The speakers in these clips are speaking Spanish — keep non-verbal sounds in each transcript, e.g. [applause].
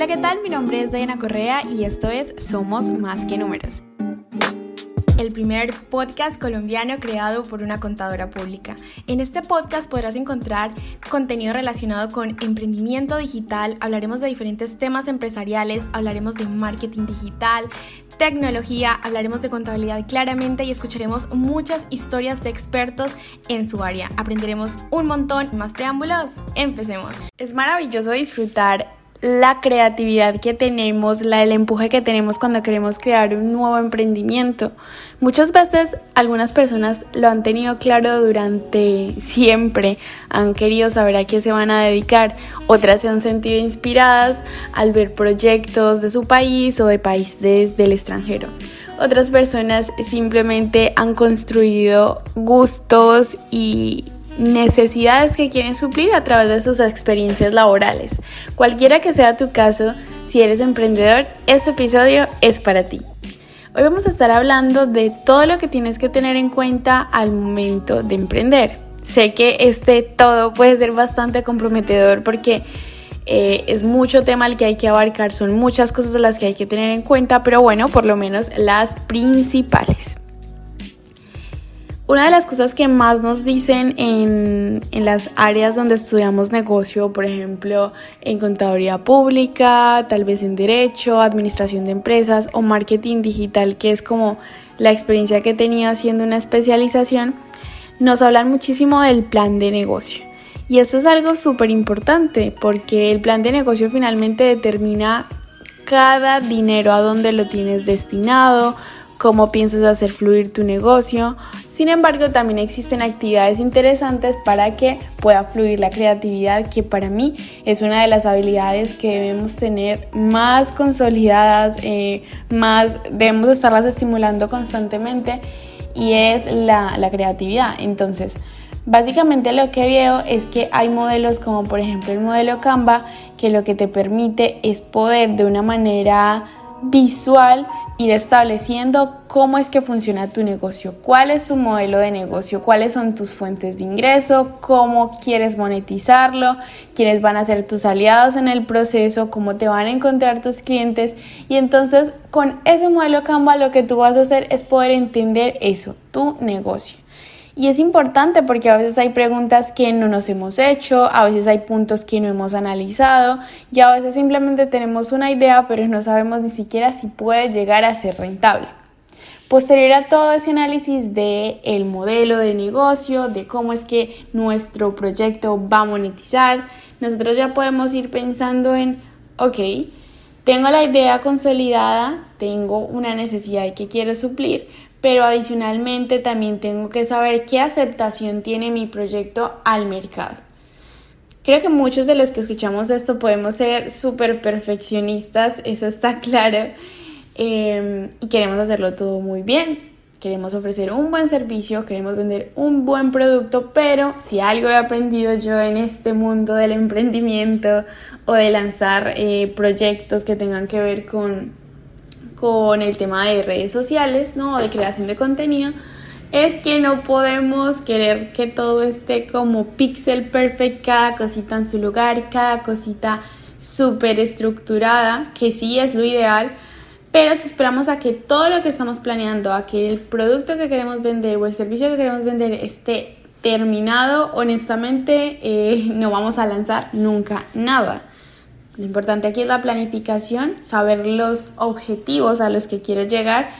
Hola, ¿qué tal? Mi nombre es Diana Correa y esto es Somos Más que Números. El primer podcast colombiano creado por una contadora pública. En este podcast podrás encontrar contenido relacionado con emprendimiento digital, hablaremos de diferentes temas empresariales, hablaremos de marketing digital, tecnología, hablaremos de contabilidad claramente y escucharemos muchas historias de expertos en su área. Aprenderemos un montón. Más preámbulos, empecemos. Es maravilloso disfrutar la creatividad que tenemos, la, el empuje que tenemos cuando queremos crear un nuevo emprendimiento. Muchas veces algunas personas lo han tenido claro durante siempre, han querido saber a qué se van a dedicar, otras se han sentido inspiradas al ver proyectos de su país o de países del extranjero. Otras personas simplemente han construido gustos y necesidades que quieren suplir a través de sus experiencias laborales. Cualquiera que sea tu caso, si eres emprendedor, este episodio es para ti. Hoy vamos a estar hablando de todo lo que tienes que tener en cuenta al momento de emprender. Sé que este todo puede ser bastante comprometedor porque eh, es mucho tema el que hay que abarcar, son muchas cosas las que hay que tener en cuenta, pero bueno, por lo menos las principales. Una de las cosas que más nos dicen en, las áreas donde estudiamos negocio, por ejemplo, en contaduría pública, tal vez en derecho, administración de empresas o marketing digital, que es como la experiencia que tenía haciendo una especialización, nos hablan muchísimo del plan de negocio. Y esto es algo súper importante porque el plan de negocio finalmente determina cada dinero a dónde lo tienes destinado, cómo piensas hacer fluir tu negocio. Sin embargo, también existen actividades interesantes para que pueda fluir la creatividad, que para mí es una de las habilidades que debemos tener más consolidadas, eh, más debemos estarlas estimulando constantemente y es la, la creatividad. Entonces, básicamente lo que veo es que hay modelos como por ejemplo el modelo Canva que lo que te permite es poder de una manera visual ir estableciendo cómo es que funciona tu negocio, cuál es tu modelo de negocio, cuáles son tus fuentes de ingreso, cómo quieres monetizarlo, quiénes van a ser tus aliados en el proceso, cómo te van a encontrar tus clientes y entonces con ese modelo Canva lo que tú vas a hacer es poder entender eso, tu negocio. Y es importante porque a veces hay preguntas que no nos hemos hecho, a veces hay puntos que no hemos analizado y a veces simplemente tenemos una idea pero no sabemos ni siquiera si puede llegar a ser rentable. Posterior a todo ese análisis de el modelo de negocio, de cómo es que nuestro proyecto va a monetizar, nosotros ya podemos ir pensando en, ok, tengo la idea consolidada, tengo una necesidad que quiero suplir, pero adicionalmente también tengo que saber qué aceptación tiene mi proyecto al mercado. Creo que muchos de los que escuchamos esto podemos ser súper perfeccionistas, eso está [laughs] claro, em, y queremos hacerlo todo muy bien. Queremos ofrecer un buen servicio, queremos vender un buen producto, pero si algo he aprendido yo en este mundo del emprendimiento o de lanzar eh, proyectos que tengan que ver con con el tema de redes sociales, ¿no? De creación de contenido, es que no podemos querer que todo esté como pixel perfect, cada cosita en su lugar, cada cosita súper estructurada, que sí es lo ideal, pero si esperamos a que todo lo que estamos planeando, a que el producto que queremos vender o el servicio que queremos vender esté terminado, honestamente eh, [laughs] no vamos a lanzar nunca nada. Lo importante aquí es la planificación, saber los objetivos a los que quiero llegar,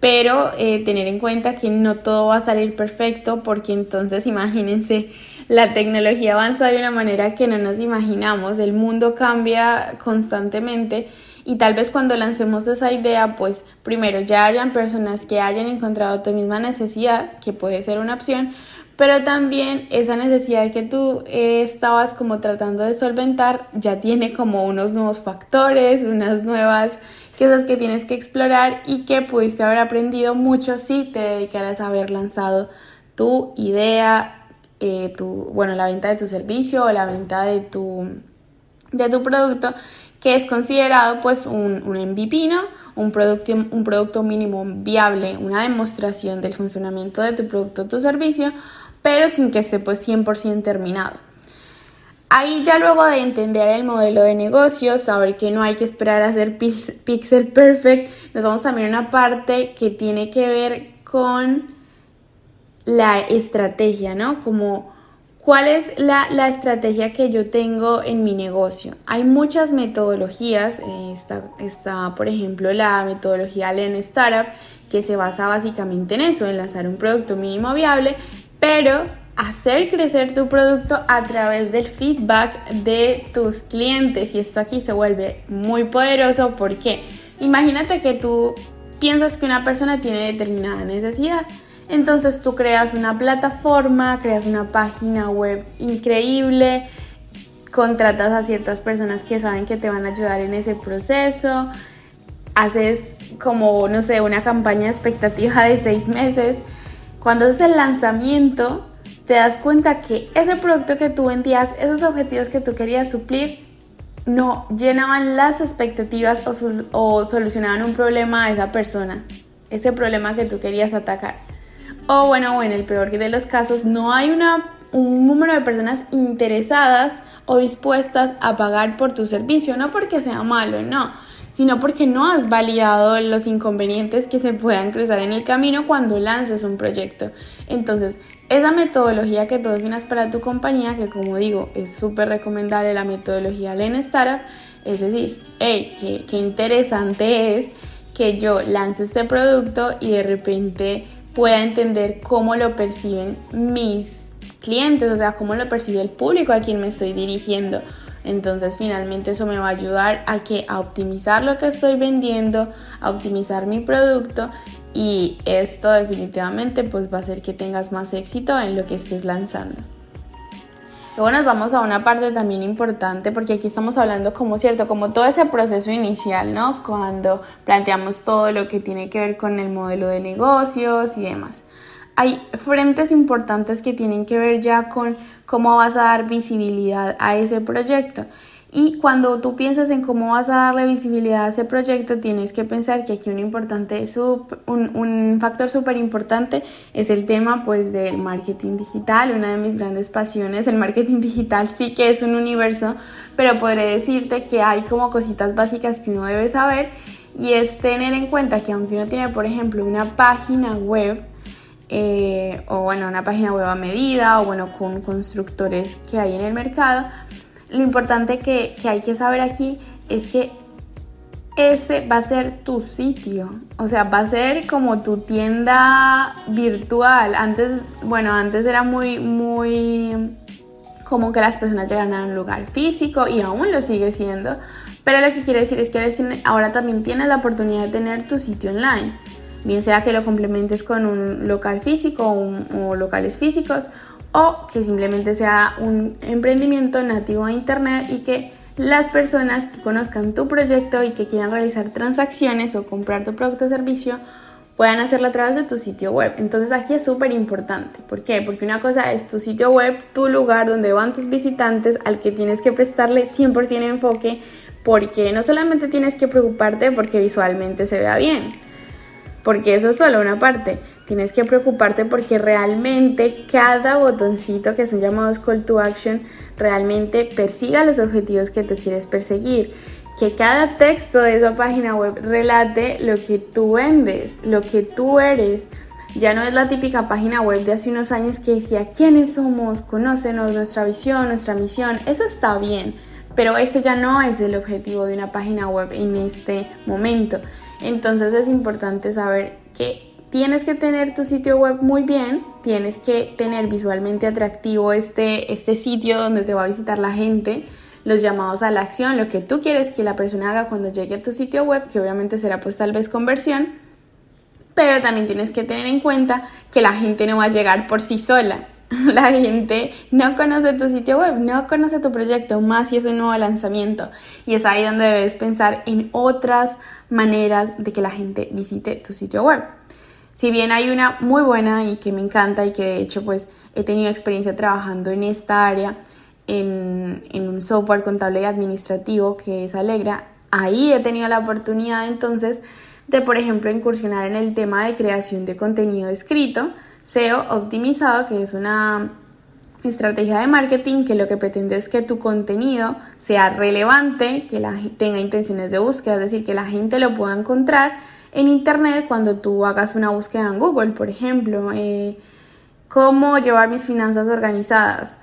pero eh, tener en cuenta que no todo va a salir perfecto porque entonces [laughs] imagínense, la tecnología avanza de una manera que no nos imaginamos, el mundo cambia constantemente y tal vez cuando lancemos esa idea, pues primero ya hayan personas que hayan encontrado tu misma necesidad, que puede ser una opción, pero también esa necesidad que tú eh, estabas como tratando de solventar ya tiene como unos nuevos factores, unas nuevas cosas que tienes que explorar y que pudiste haber aprendido mucho si te dedicaras a haber lanzado tu idea, eh, tu, bueno, la venta de tu servicio o la venta de tu, de tu producto que es considerado pues un, un MVP, un, producto, un producto mínimo viable, una demostración del funcionamiento de tu producto o tu servicio pero sin que esté pues 100% terminado. Ahí ya luego de entender el modelo de negocio, saber que no hay que esperar a ser pixel perfect, nos vamos también a una parte que tiene que ver con la estrategia, ¿no? Como cuál es la, estrategia que yo tengo en mi negocio. Hay muchas metodologías, está, está por ejemplo la metodología Lean Startup, que se basa básicamente en eso, en lanzar un producto mínimo viable, pero hacer crecer tu producto a través del feedback de tus clientes. Y esto aquí se vuelve muy poderoso porque imagínate que tú piensas que una persona tiene determinada necesidad entonces tú creas una plataforma, creas una página web increíble, contratas a ciertas personas que saben que te van a ayudar en ese proceso, haces como, no sé, una campaña expectativa de seis meses. Cuando haces el lanzamiento, te das cuenta que ese producto que tú vendías, esos objetivos que tú querías suplir, no llenaban las expectativas o, o solucionaban un problema a esa persona, ese problema que tú querías atacar. O bueno, o en el peor de los casos, no hay una, un número de personas interesadas o dispuestas a pagar por tu servicio, no porque sea malo, no, sino porque no has validado los inconvenientes que se puedan cruzar en el camino cuando lances un proyecto. Entonces, esa metodología que tú definas para tu compañía, que como digo, es súper recomendable la metodología Lean Startup, es decir, hey, qué interesante es que yo lance este producto y de repente pueda entender cómo lo perciben mis clientes, o sea, cómo lo percibe el público a quien me estoy dirigiendo. Entonces finalmente eso me va a ayudar a que a optimizar lo que estoy vendiendo, a optimizar mi producto y esto definitivamente pues va a hacer que tengas más éxito en lo que estés lanzando. Luego nos vamos a una parte también importante porque aquí estamos hablando como cierto, como todo ese proceso inicial, ¿no? Cuando planteamos todo lo que tiene que ver con el modelo de negocios y demás. Hay frentes importantes que tienen que ver ya con cómo vas a dar visibilidad a ese proyecto. Y cuando tú piensas en cómo vas a darle visibilidad a ese proyecto, tienes que pensar que aquí un, importante, un, un factor súper importante es el tema pues, del marketing digital, una de mis grandes pasiones. El marketing [laughs] digital sí que es un universo, pero podré decirte que hay como cositas básicas que uno debe saber y es tener en cuenta que aunque uno tiene, por ejemplo, una página web, eh, o bueno, una página web a medida, o bueno, con constructores que hay en el mercado, lo importante que, hay que saber aquí es que ese va a ser tu sitio, o sea, va a ser como tu tienda virtual. Antes, bueno, antes era muy, muy como que las personas llegan a un lugar físico y aún lo sigue siendo, pero lo que quiere decir es que ahora también tienes la oportunidad de tener tu sitio online, bien sea que lo complementes con un local físico o locales físicos o que simplemente sea un emprendimiento nativo a Internet y que las personas que conozcan tu proyecto y que quieran realizar transacciones o comprar tu producto o servicio puedan hacerlo a través de tu sitio web. Entonces aquí es súper importante. ¿Por qué? Porque una cosa es tu sitio web, tu lugar donde van tus visitantes al que tienes que prestarle 100% enfoque porque no solamente tienes que preocuparte porque visualmente se vea bien, porque eso es solo una parte. Tienes que preocuparte porque realmente cada botoncito que son llamados call to action realmente persiga los objetivos que tú quieres perseguir. Que cada texto de esa página web relate lo que tú vendes, lo que tú eres. Ya no es la típica página web de hace unos años que decía quiénes somos, conócenos, nuestra visión, nuestra misión. Eso está bien, pero ese ya no es el objetivo de una página web en este momento. Entonces es importante saber que tienes que tener tu sitio web muy bien, tienes que tener visualmente atractivo este, este sitio donde te va a visitar la gente, los llamados a la acción, lo que tú quieres que la persona haga cuando llegue a tu sitio web, que obviamente será pues tal vez conversión, pero también tienes que tener en cuenta que la gente no va a llegar por sí sola. [laughs] La gente no conoce tu sitio web, no conoce tu proyecto, más si es un nuevo lanzamiento. Y es ahí donde debes pensar en otras maneras de que la gente visite tu sitio web. Si bien hay una muy buena y que me encanta y que de hecho pues he tenido experiencia trabajando en esta área, en, en un software contable y administrativo que es Alegra, ahí he tenido la oportunidad entonces de por ejemplo incursionar en el tema de creación de contenido escrito SEO optimizado, que es una estrategia de marketing que lo que pretende es que tu contenido sea relevante, que la, tenga intenciones de búsqueda, es decir, que la gente lo pueda encontrar en Internet cuando tú hagas una búsqueda en Google, por ejemplo. Eh, cómo llevar mis finanzas organizadas.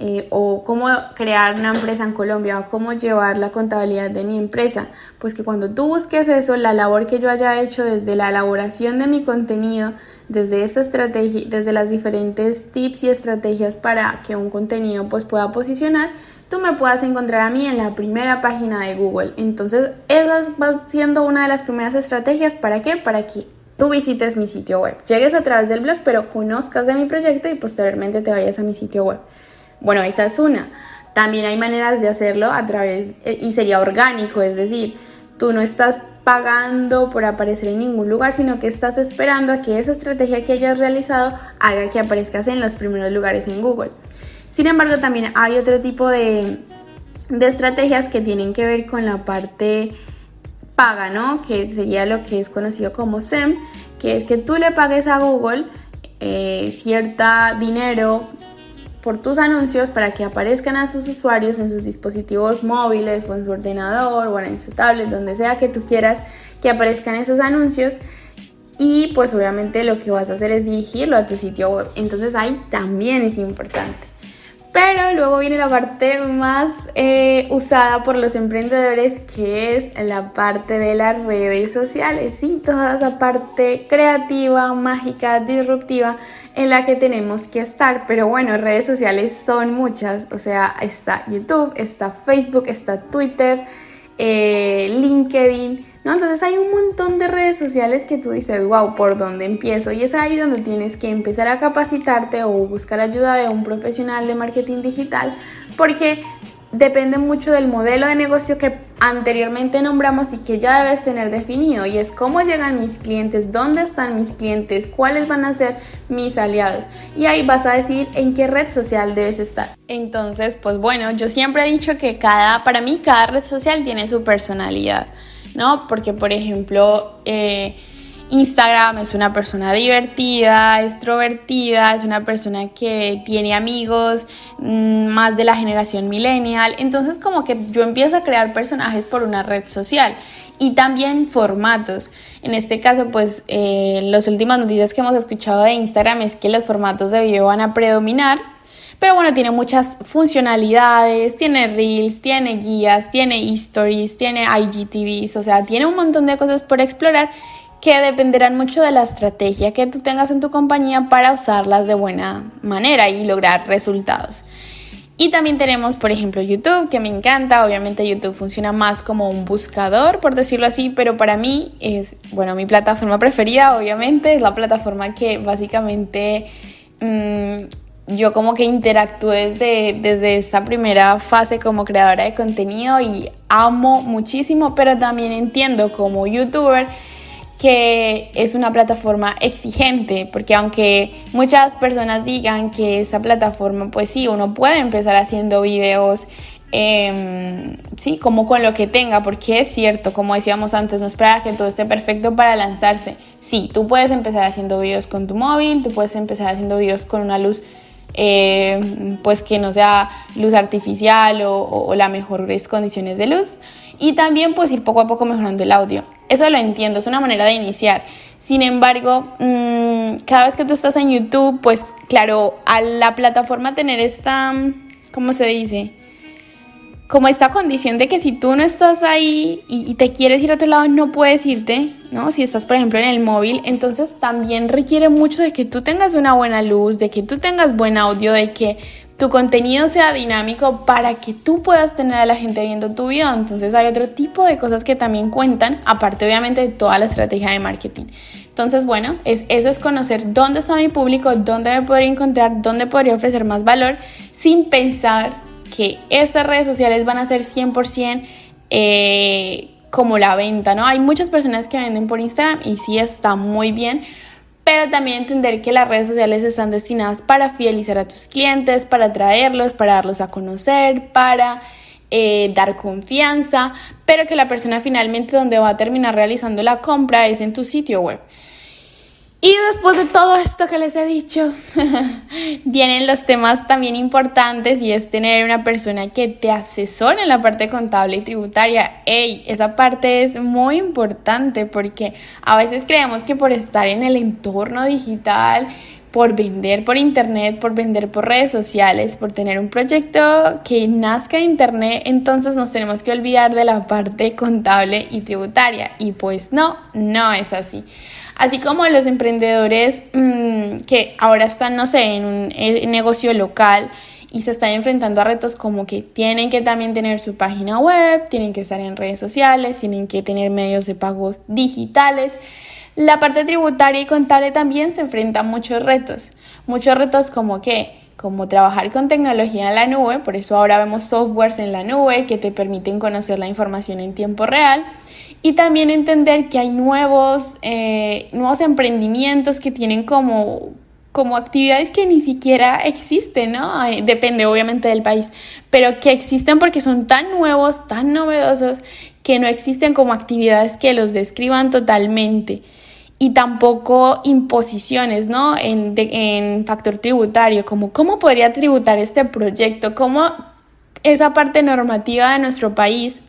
Eh, o cómo crear una empresa en Colombia o cómo llevar la contabilidad de mi empresa, pues que cuando tú busques eso, la labor que yo haya hecho desde la elaboración de mi contenido, desde esta estrategia, desde las diferentes tips y estrategias para que un contenido pues pueda posicionar, tú me puedas encontrar a mí en la primera página de Google. Entonces, esa va siendo una de las primeras estrategias, ¿para qué? Para que tú visites mi sitio web, llegues a través del blog, pero conozcas de mi proyecto y posteriormente te vayas a mi sitio web. Bueno, esa es una. También hay maneras de hacerlo a través, eh, y sería orgánico, es decir, tú no estás pagando por aparecer en ningún lugar, sino que estás esperando a que esa estrategia que hayas realizado haga que aparezcas en los primeros lugares en Google. Sin embargo, también hay otro tipo de, de estrategias que tienen que ver con la parte paga, ¿no? Que sería lo que es conocido como SEM, que es que tú le pagues a Google eh, cierta dinero por tus anuncios para que aparezcan a sus usuarios en sus dispositivos móviles o en su ordenador o en su tablet, donde sea que tú quieras que aparezcan esos anuncios. Y pues obviamente lo que vas a hacer es dirigirlo a tu sitio web. Entonces ahí también es importante. Pero luego viene la parte más eh, usada por los emprendedores, que es la parte de las redes sociales, ¿sí? Toda esa parte creativa, mágica, disruptiva en la que tenemos que estar. Pero bueno, redes sociales son muchas, o sea, está YouTube, está Facebook, está Twitter, eh, LinkedIn. Entonces hay un montón de redes sociales que tú dices, wow, ¿por dónde empiezo? Y es ahí donde tienes que empezar a capacitarte o buscar ayuda de un profesional de marketing digital, porque depende mucho del modelo de negocio que anteriormente nombramos y que ya debes tener definido y es cómo llegan mis clientes, dónde están mis clientes, cuáles van a ser mis aliados y ahí vas a decir en qué red social debes estar. Entonces, pues bueno, yo siempre he dicho que cada, para mí cada red social tiene su personalidad. ¿No? Porque, por ejemplo, eh, Instagram es una persona divertida, extrovertida, es una persona que tiene amigos mm, más de la generación millennial. Entonces como que yo empiezo a crear personajes por una red social y también formatos. En este caso, pues eh, las últimas noticias que hemos escuchado de Instagram es que los formatos de video van a predominar pero bueno, tiene muchas funcionalidades, tiene reels, tiene guías, tiene stories, tiene IGTVs, o sea, tiene un montón de cosas por explorar que dependerán mucho de la estrategia que tú tengas en tu compañía para usarlas de buena manera y lograr resultados. Y también tenemos, por ejemplo, YouTube, que me encanta. Obviamente YouTube funciona más como un buscador, por decirlo así, pero para mí es, bueno, mi plataforma preferida, obviamente, es la plataforma que básicamente mm, yo como que interactúe desde, desde esta primera fase como creadora de contenido y amo muchísimo, pero también entiendo como youtuber que es una plataforma exigente, porque aunque muchas personas digan que esa plataforma, pues sí, uno puede empezar haciendo videos, em, sí, como con lo que tenga, porque es cierto, como decíamos antes, no esperar que todo esté perfecto para lanzarse. Sí, tú puedes empezar haciendo videos con tu móvil, tú puedes empezar haciendo videos con una luz eh, pues que no sea luz artificial o, las mejores condiciones de luz. Y también pues ir poco a poco mejorando el audio. Eso lo entiendo, es una manera de iniciar. Sin embargo, mm, cada vez que tú estás en YouTube, pues claro, a la plataforma tener esta, ¿cómo se dice? Como esta condición de que si tú no estás ahí y, te quieres ir a otro lado, no puedes irte, ¿no? Si estás, por ejemplo, en el móvil, entonces también requiere mucho de que tú tengas una buena luz, de que tú tengas buen audio, de que tu contenido sea dinámico para que tú puedas tener a la gente viendo tu video. Entonces hay otro tipo de cosas que también cuentan, aparte obviamente de toda la estrategia de marketing. Entonces, bueno, es, eso es conocer dónde está mi público, dónde me podría encontrar, dónde podría ofrecer más valor, sin pensar que estas redes sociales van a ser 100% eh, como la venta, ¿no? Hay muchas personas que venden por Instagram y sí está muy bien, pero también entender que las redes sociales están destinadas para fidelizar a tus clientes, para atraerlos, para darlos a conocer, para eh, dar confianza, pero que la persona finalmente donde va a terminar realizando la compra es en tu sitio web. Y después de todo esto que les he dicho, [laughs] vienen los temas también importantes y es tener una persona que te asesore en la parte contable y tributaria. ¡Ey! Esa parte es muy importante porque a veces creemos que por estar en el entorno digital, por vender por internet, por vender por redes sociales, por tener un proyecto que nazca en internet, entonces nos tenemos que olvidar de la parte contable y tributaria. Y pues no, no es así. Así como los emprendedores mm, que ahora están, no sé, en un eh, negocio local y se están enfrentando a retos como que tienen que también tener su página web, tienen que estar en redes sociales, tienen que tener medios de pago digitales. La parte tributaria y contable también se enfrenta a muchos retos. Muchos retos como que como trabajar con tecnología en la nube, por eso ahora vemos softwares en la nube que te permiten conocer la información en tiempo real y también entender que hay nuevos, eh, nuevos emprendimientos que tienen como, como actividades que ni siquiera existen, ¿no? Depende obviamente del país, pero que existen porque son tan nuevos, tan novedosos, que no existen como actividades que los describan totalmente. Y tampoco imposiciones, ¿no? En, en factor tributario, como cómo podría tributar este proyecto, cómo esa parte normativa de nuestro país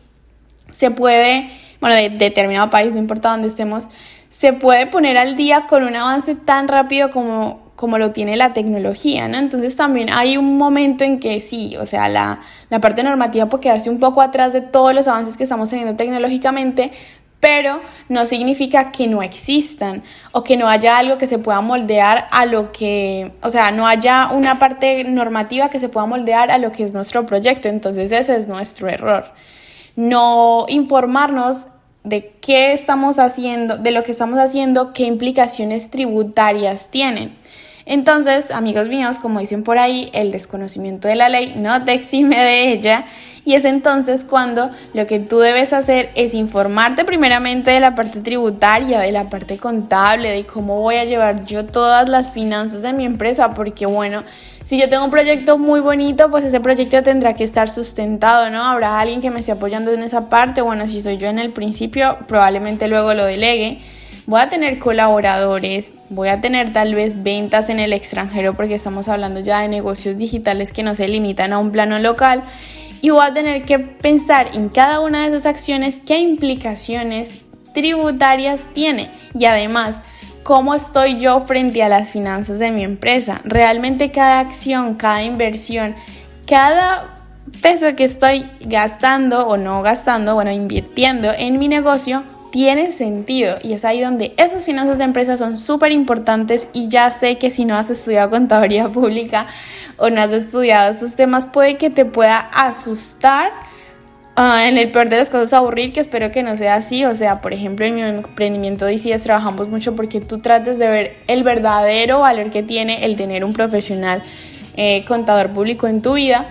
se puede bueno, de, determinado país, no importa dónde estemos, se puede poner al día con un avance tan rápido como, como lo tiene la tecnología, ¿no? Entonces también hay un momento en que sí, o sea, la, la parte normativa puede quedarse un poco atrás de todos los avances que estamos teniendo tecnológicamente, pero no significa que no existan o que no haya algo que se pueda moldear a lo que, o sea, no haya una parte normativa que se pueda moldear a lo que es nuestro proyecto. Entonces ese es nuestro error no informarnos de qué estamos haciendo, de lo que estamos haciendo, qué implicaciones tributarias tienen. Entonces, amigos míos, como dicen por ahí, el desconocimiento de la ley no te exime de ella y es entonces cuando lo que tú debes hacer es informarte primeramente de la parte tributaria, de la parte contable, de cómo voy a llevar yo todas las finanzas de mi empresa, porque bueno, si yo tengo un proyecto muy bonito, pues ese proyecto tendrá que estar sustentado, ¿no? Habrá alguien que me esté apoyando en esa parte, bueno, si soy yo en el principio, probablemente luego lo delegue. Voy a tener colaboradores, voy a tener tal vez ventas en el extranjero porque estamos hablando ya de negocios digitales que no se limitan a un plano local y voy a tener que pensar en cada una de esas acciones qué implicaciones tributarias tiene y además cómo estoy yo frente a las finanzas de mi empresa. Realmente cada acción, cada inversión, cada peso que estoy gastando o no gastando, bueno, invirtiendo en mi negocio, tiene sentido. Y es ahí donde esas finanzas de empresa son súper importantes y ya sé que si no has estudiado contaduría [laughs] pública o no has estudiado estos temas puede que te pueda asustar ah, en el peor de los casos aburrir que espero que no sea así. O sea por ejemplo en mi emprendimiento de ICS trabajamos mucho porque tú trates de ver el verdadero valor que tiene el tener un profesional eh, contador público en tu vida.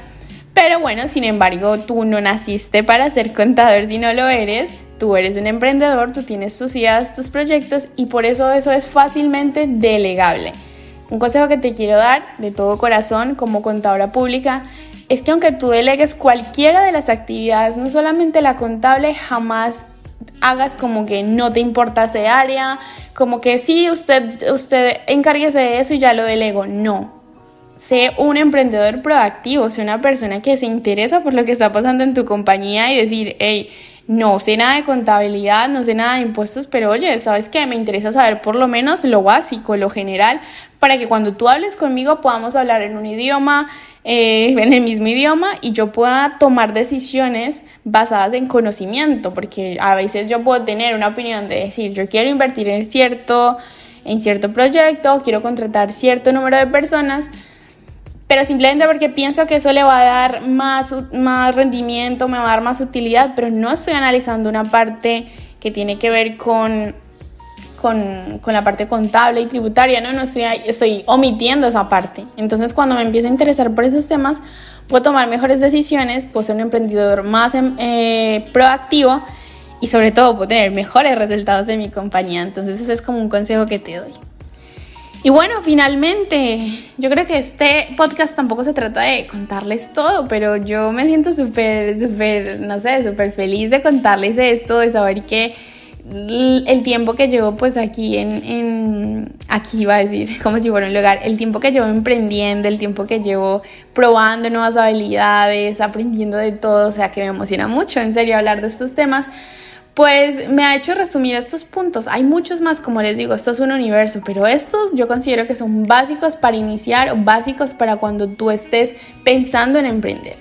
Pero bueno, sin embargo, tú no naciste para ser contador si no lo eres. Tú eres un emprendedor, tú tienes tus ideas, tus proyectos y por eso eso es fácilmente delegable. Un consejo que te quiero dar de todo corazón como contadora pública es que aunque tú delegues cualquiera de las actividades, no solamente la contable, jamás hagas como que no te importa ese área, como que sí, usted, usted encárguese de eso y ya lo delego. No. Sé un emprendedor proactivo, sé una persona que se interesa por lo que está pasando en tu compañía y decir, hey, no sé nada de contabilidad, no sé nada de impuestos, pero oye, ¿sabes qué? Me interesa saber por lo menos lo básico, lo general, para que cuando tú hables conmigo podamos hablar en un idioma, eh, [laughs] en el mismo idioma y yo pueda tomar decisiones basadas en conocimiento, porque a veces yo puedo tener una opinión de decir, yo quiero invertir en cierto, en cierto proyecto, quiero contratar cierto número de personas, pero simplemente porque pienso que eso le va a dar más, más rendimiento, me va a dar más utilidad, pero no estoy analizando una parte que tiene que ver con, con, con la parte contable y tributaria, ¿no? no estoy, estoy omitiendo esa parte. Entonces cuando me empiezo a interesar por esos temas, puedo tomar mejores decisiones, puedo ser un emprendedor más em, eh, proactivo y sobre todo puedo tener mejores resultados de mi compañía. Entonces ese es como un consejo que te doy. Y bueno, finalmente, yo creo que este podcast tampoco se trata de contarles todo, pero yo me siento súper, súper, no sé, súper feliz de contarles esto, de saber que el tiempo que llevo pues aquí en, en, aquí iba a decir [laughs] como si fuera un lugar, el tiempo que llevo emprendiendo, el tiempo que llevo probando nuevas habilidades, aprendiendo de todo, o sea que me emociona mucho en serio hablar de estos temas, pues me ha hecho resumir estos puntos. Hay muchos más, como les digo, esto es un universo, pero estos yo considero que son básicos para iniciar o básicos para cuando tú estés pensando en emprender.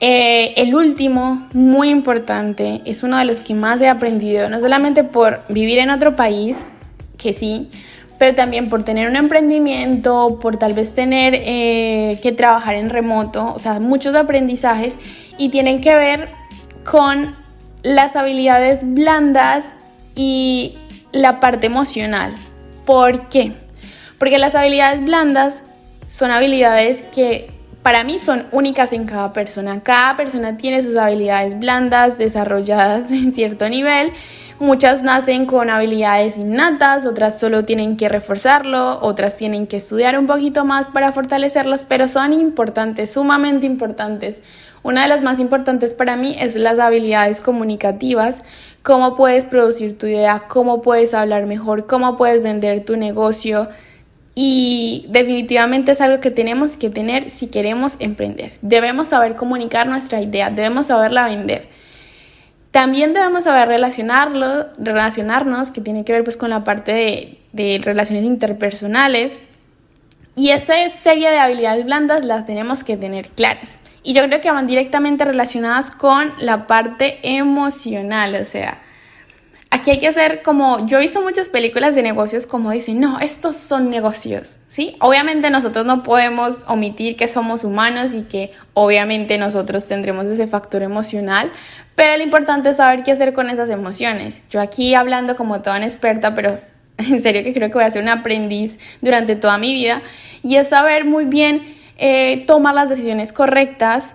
Eh, el último, muy importante, es uno de los que más he aprendido, no solamente por vivir en otro país, que sí, pero también por tener un emprendimiento, por tal vez tener eh, que trabajar en remoto, o sea, muchos aprendizajes y tienen que ver con las habilidades blandas y la parte emocional. ¿Por qué? Porque las habilidades blandas son habilidades que para mí son únicas en cada persona. Cada persona tiene sus habilidades blandas desarrolladas [laughs] en cierto nivel. Muchas nacen con habilidades innatas, otras solo tienen que reforzarlo, otras tienen que estudiar un poquito más para fortalecerlas, pero son importantes, sumamente importantes. Una de las más importantes para mí es las habilidades comunicativas, cómo puedes producir tu idea, cómo puedes hablar mejor, cómo puedes vender tu negocio, y definitivamente es algo que tenemos que tener si queremos emprender. Debemos saber comunicar nuestra idea, debemos saberla vender. También debemos saber relacionarlo, relacionarnos, que tiene que ver pues con la parte de, de relaciones interpersonales. Y esa serie de habilidades blandas las tenemos que tener claras. Y yo creo que van directamente relacionadas con la parte emocional, o sea, Aquí hay que hacer como, yo he visto muchas películas de negocios como dicen, no, estos son negocios, ¿sí? Obviamente nosotros no podemos omitir que somos humanos y que obviamente nosotros tendremos ese factor emocional, pero lo importante es saber qué hacer con esas emociones. Yo aquí hablando como toda una experta, pero [laughs] en serio que creo que voy a ser un aprendiz durante toda mi vida, y es saber muy bien eh, tomar las decisiones correctas,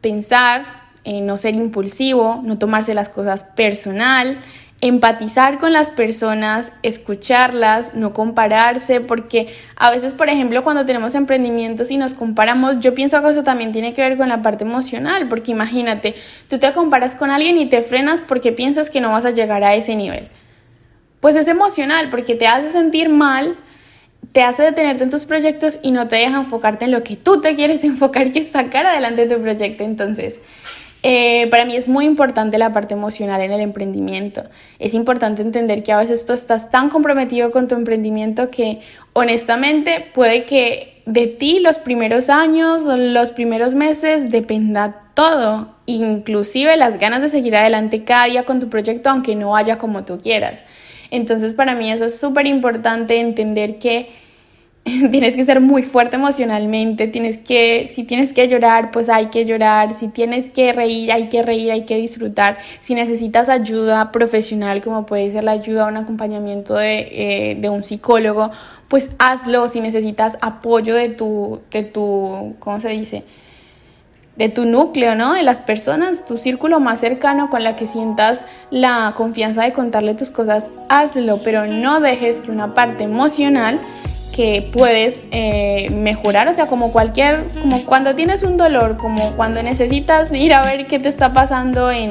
pensar, eh, no ser impulsivo, no tomarse las cosas personal, empatizar con las personas, escucharlas, no compararse, porque a veces, por ejemplo, cuando tenemos emprendimientos y nos comparamos, yo pienso que eso también tiene que ver con la parte emocional, porque imagínate, tú te comparas con alguien y te frenas porque piensas que no vas a llegar a ese nivel. Pues es emocional, porque te hace sentir mal, te hace detenerte en tus proyectos y no te deja enfocarte en lo que tú te quieres [laughs] enfocar, que es sacar adelante tu proyecto. Entonces, eh, para mí es muy importante la parte emocional en el emprendimiento. Es importante entender que a veces tú estás tan comprometido con tu emprendimiento que honestamente puede que de ti los primeros años los primeros meses dependa todo, inclusive las ganas de seguir adelante cada día con tu proyecto aunque no vaya como tú quieras. Entonces para mí eso es súper importante entender que [laughs] tienes que ser muy fuerte emocionalmente, tienes que, si tienes que llorar, pues hay que llorar, si tienes que reír, hay que reír, hay que disfrutar, si necesitas ayuda profesional, como puede ser la ayuda, un acompañamiento de, eh, de un psicólogo, pues hazlo, si necesitas apoyo de tu, de tu, ¿cómo se dice? De tu núcleo, ¿no? De las personas, tu círculo más cercano con la que sientas la confianza de contarle tus cosas, hazlo, pero no dejes que una parte emocional que puedes eh, mejorar, o sea, como cualquier, como cuando tienes un dolor, como cuando necesitas ir a ver qué te está pasando en,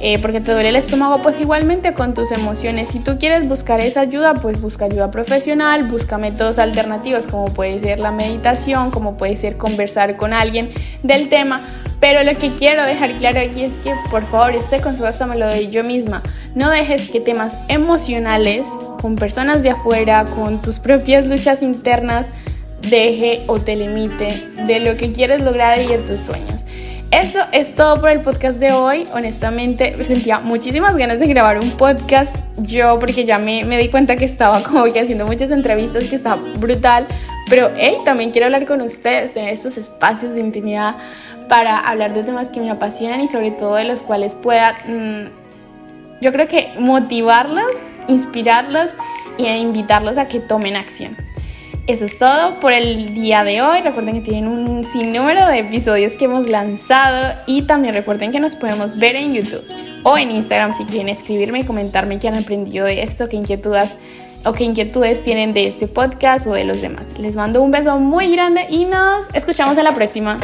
eh, porque te duele el estómago, pues igualmente con tus emociones. Si tú quieres buscar esa ayuda, pues busca ayuda profesional, busca métodos alternativos como puede ser la meditación, como puede ser conversar con alguien del tema. Pero lo que quiero dejar claro aquí es que por favor este consejo hasta me lo doy yo misma. No dejes que temas emocionales con personas de afuera, con tus propias luchas internas, deje o te limite de lo que quieres lograr y de tus sueños. Eso es todo por el podcast de hoy. Honestamente, me sentía muchísimas ganas de grabar un podcast yo porque ya me, me di cuenta que estaba [laughs] como que haciendo muchas entrevistas, que estaba brutal. Pero, hey, también quiero hablar con ustedes, tener estos espacios de intimidad para hablar de temas que me apasionan y sobre todo de los cuales pueda, mm, yo creo que motivarlos inspirarlos e invitarlos a que tomen acción. Eso es todo por el día de hoy. Recuerden que tienen un sinnúmero de episodios que hemos lanzado y también recuerden que nos podemos ver en YouTube o en Instagram si quieren escribirme y comentarme qué han aprendido de esto, qué inquietudes o qué inquietudes tienen de este podcast o de los demás. Les mando un beso muy grande y nos escuchamos en la próxima.